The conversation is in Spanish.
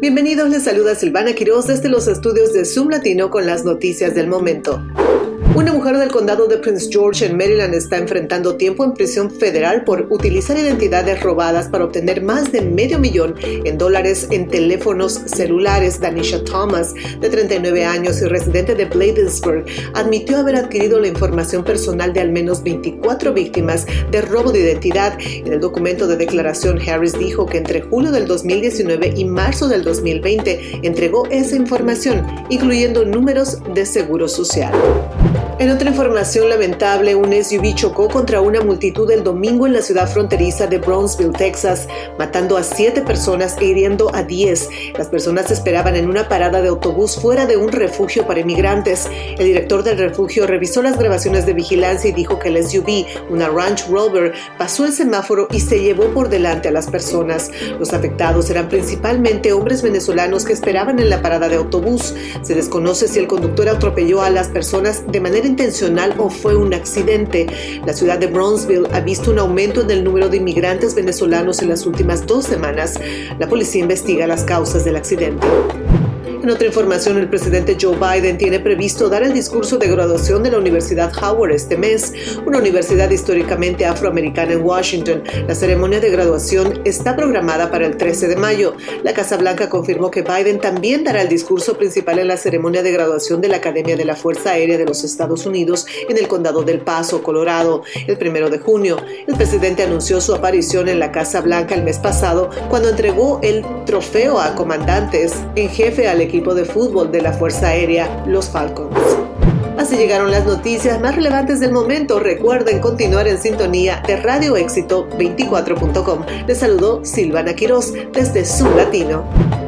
Bienvenidos, les saluda Silvana Quiroz desde los estudios de Zoom Latino con las noticias del momento. Una mujer del condado de Prince George en Maryland está enfrentando tiempo en prisión federal por utilizar identidades robadas para obtener más de medio millón en dólares en teléfonos celulares. Danisha Thomas, de 39 años y residente de Bladensburg, admitió haber adquirido la información personal de al menos 24 víctimas de robo de identidad. En el documento de declaración, Harris dijo que entre julio del 2019 y marzo del 2020 entregó esa información, incluyendo números de seguro social. En otra información lamentable, un SUV chocó contra una multitud el domingo en la ciudad fronteriza de Brownsville, Texas, matando a siete personas e hiriendo a diez. Las personas esperaban en una parada de autobús fuera de un refugio para inmigrantes. El director del refugio revisó las grabaciones de vigilancia y dijo que el SUV, una Ranch Rover, pasó el semáforo y se llevó por delante a las personas. Los afectados eran principalmente hombres venezolanos que esperaban en la parada de autobús. Se desconoce si el conductor atropelló a las personas de manera intencional o fue un accidente. La ciudad de Brownsville ha visto un aumento en el número de inmigrantes venezolanos en las últimas dos semanas. La policía investiga las causas del accidente. En otra información, el presidente Joe Biden tiene previsto dar el discurso de graduación de la Universidad Howard este mes, una universidad históricamente afroamericana en Washington. La ceremonia de graduación está programada para el 13 de mayo. La Casa Blanca confirmó que Biden también dará el discurso principal en la ceremonia de graduación de la Academia de la Fuerza Aérea de los Estados Unidos en el condado del Paso, Colorado, el primero de junio. El presidente anunció su aparición en la Casa Blanca el mes pasado cuando entregó el trofeo a comandantes en jefe al equipo de fútbol de la Fuerza Aérea, los Falcons. Así llegaron las noticias más relevantes del momento. Recuerden continuar en sintonía de Radio Éxito 24.com. Les saludó Silvana Quiroz desde Zoom Latino.